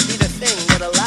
might be the thing that'll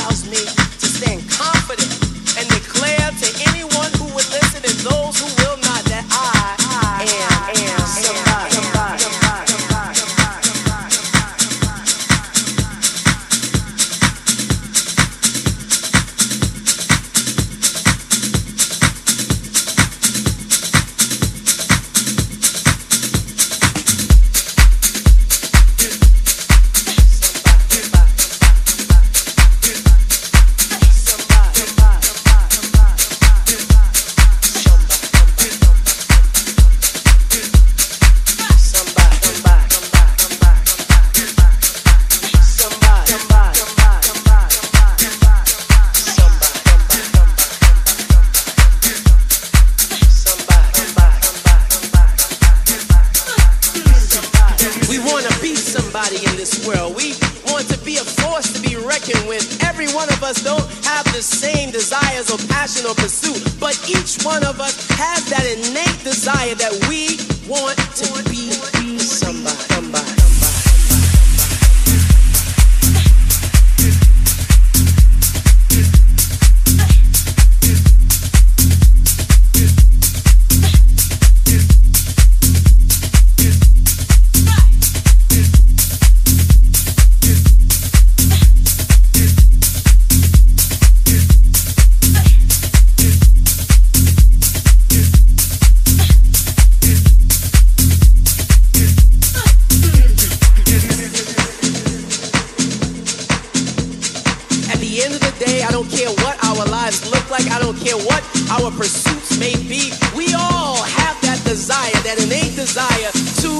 the end of the day, I don't care what our lives look like, I don't care what our pursuits may be. We all have that desire, that innate desire to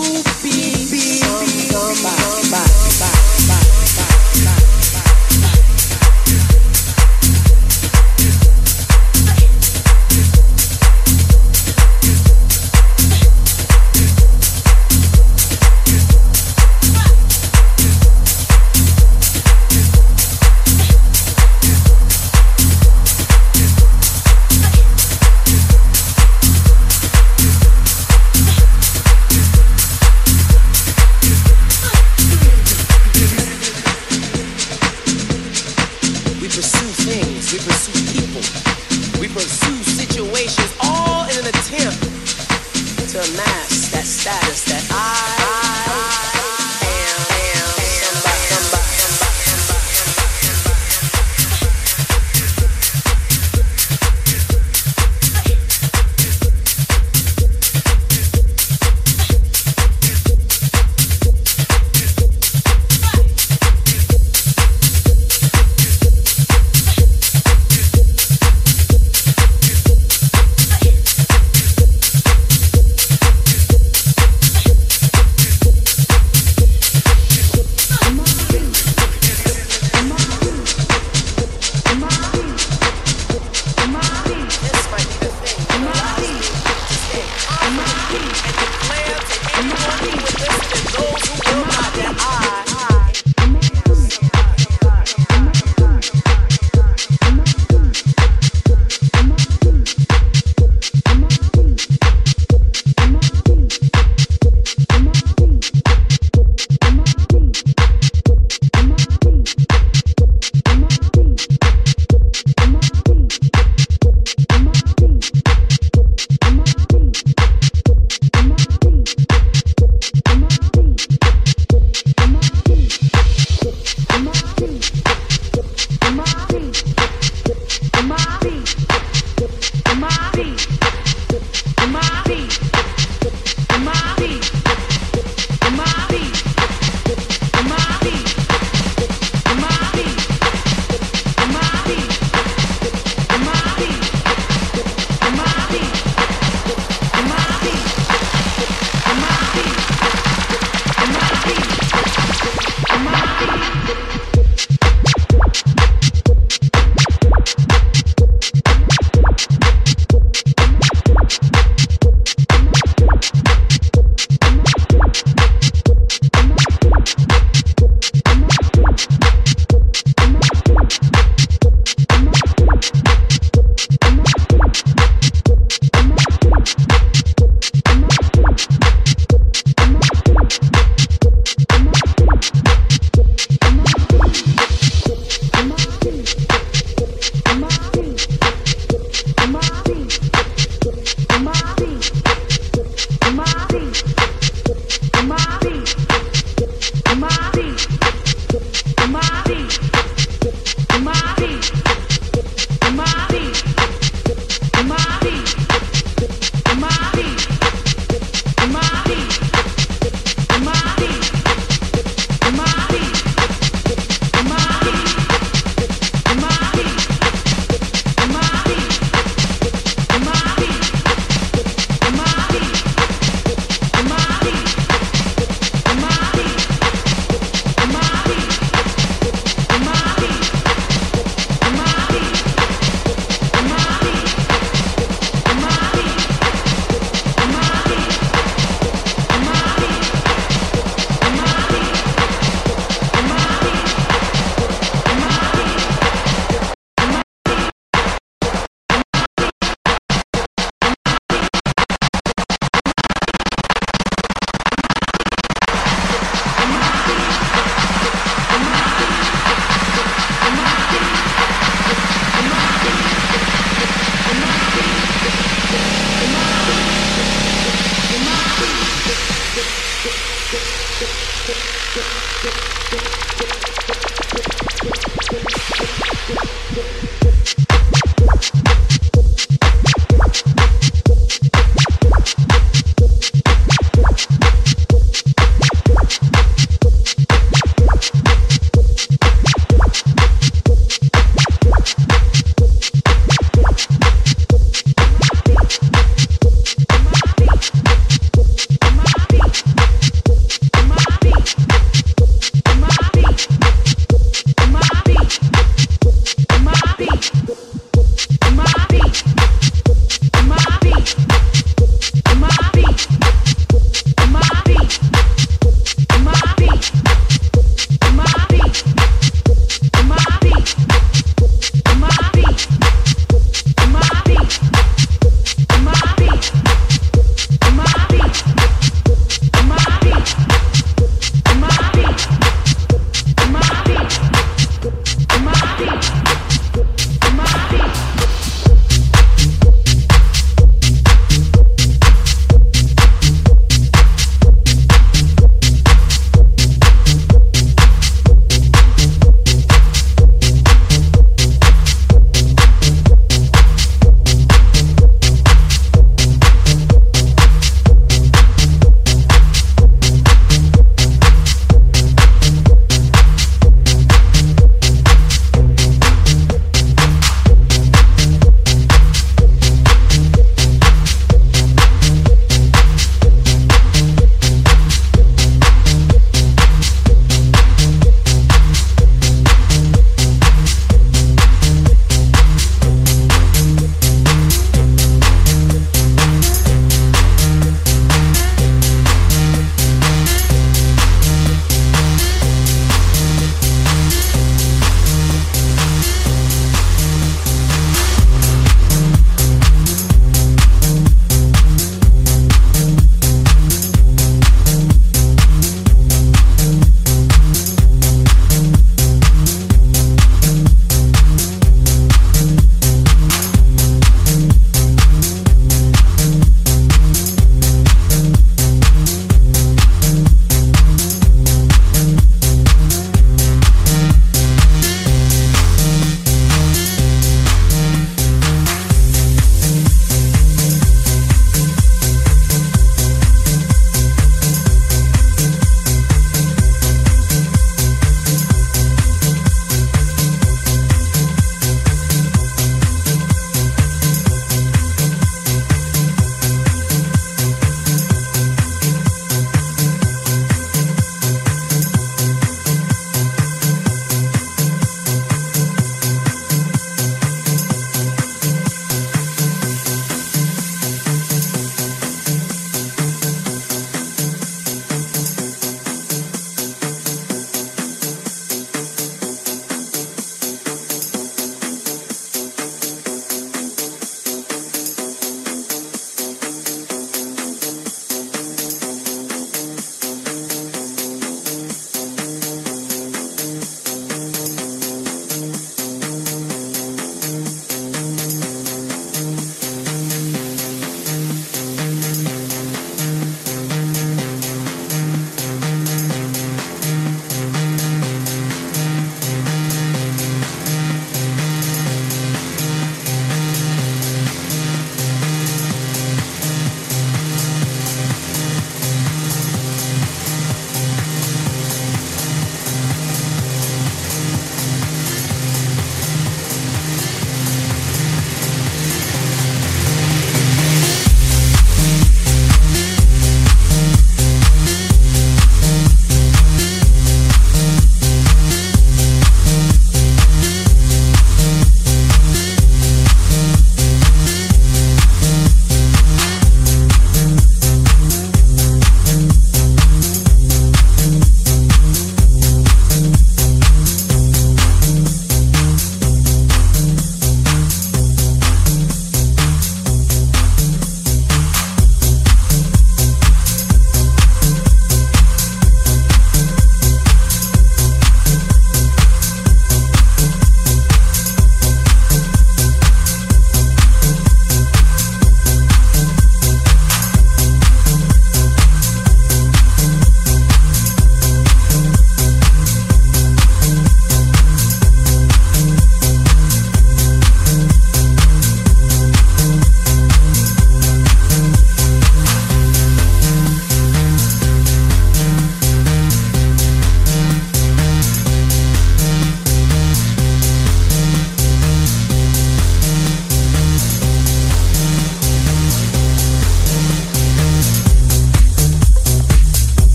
be, be, be, be somebody.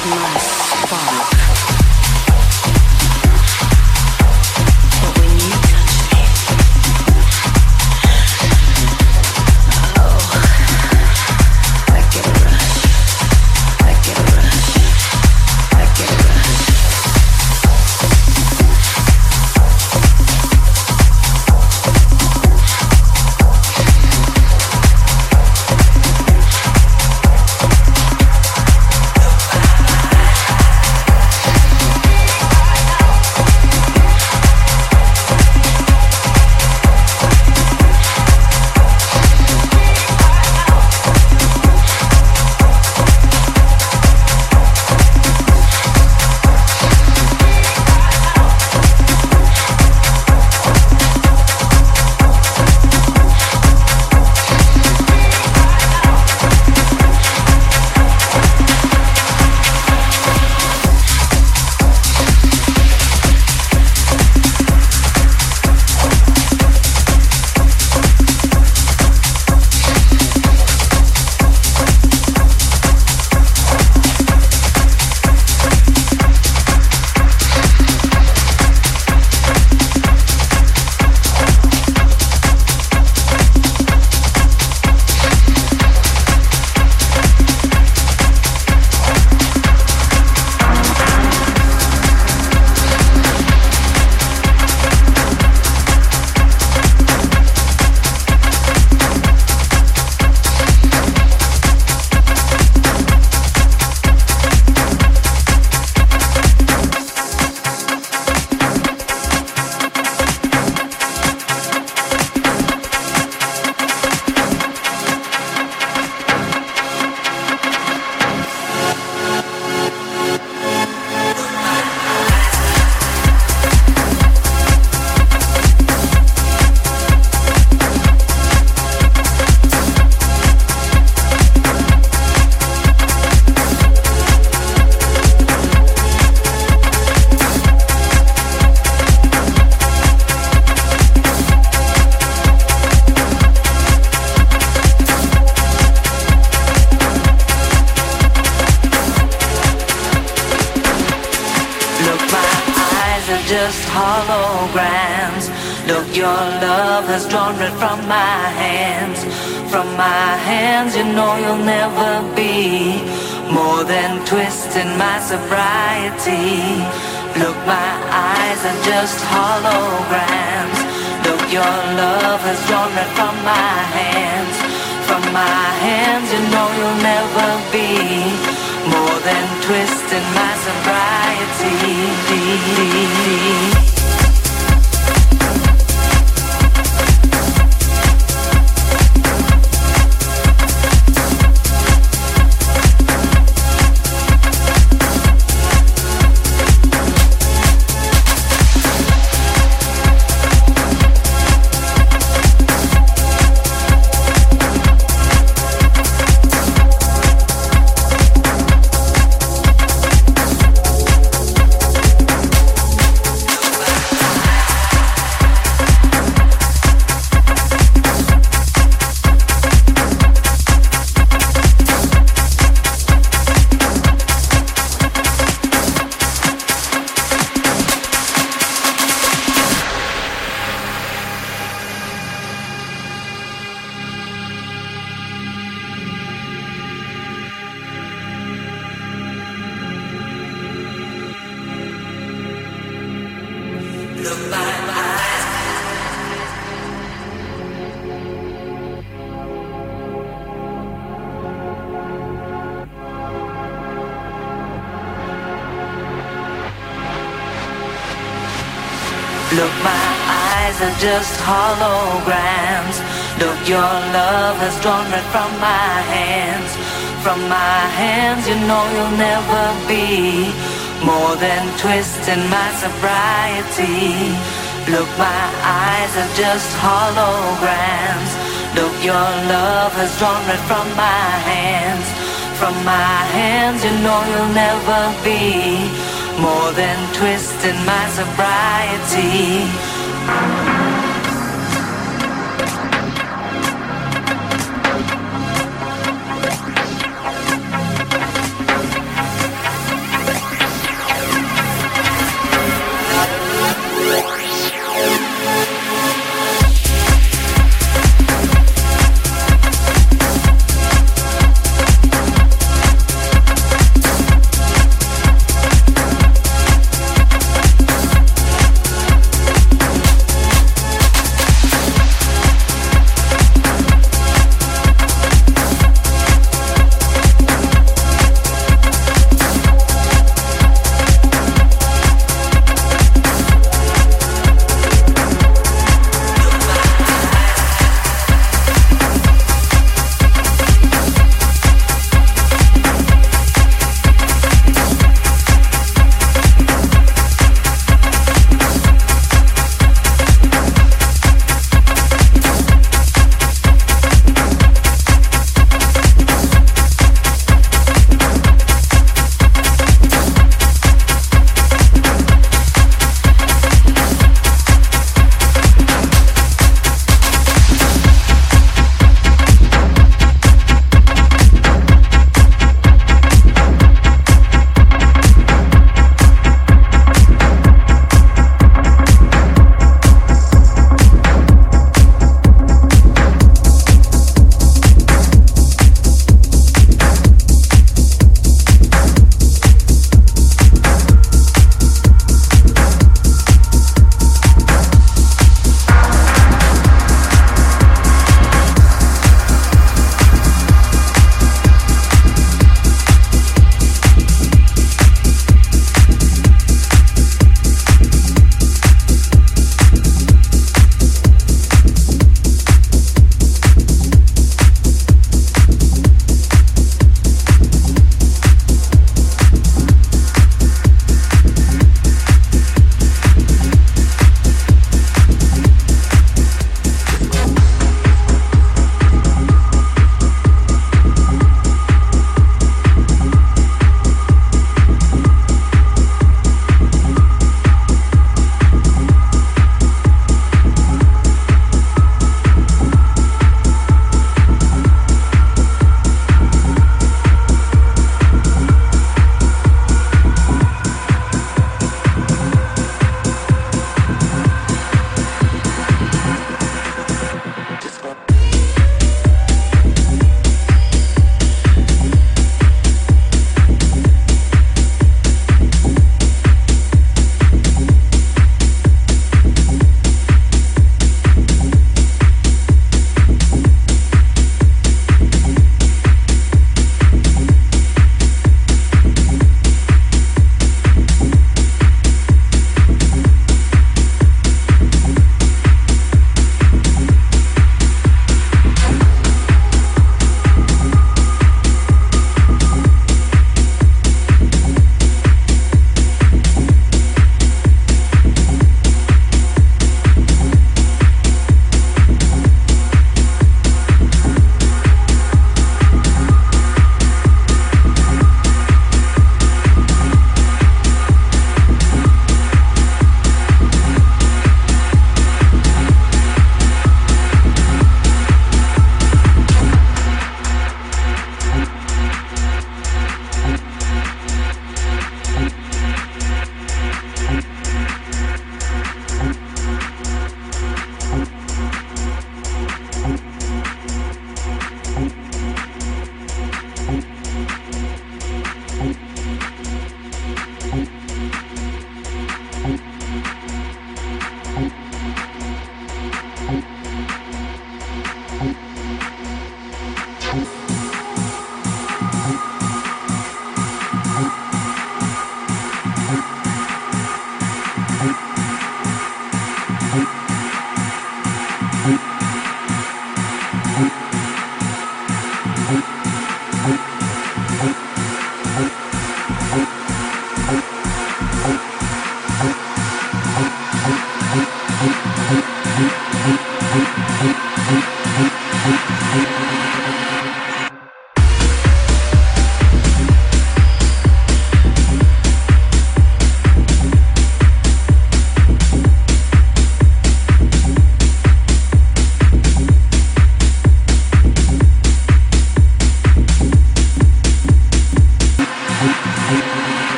My fire. Just holograms. Look, your love has drawn red from my hands, from my hands, you know you'll never be more than twisting my sobriety. Look, my eyes are just holograms. Look, your love has drawn red from my hands. From my hands, you know you'll never be more than twisting my sobriety.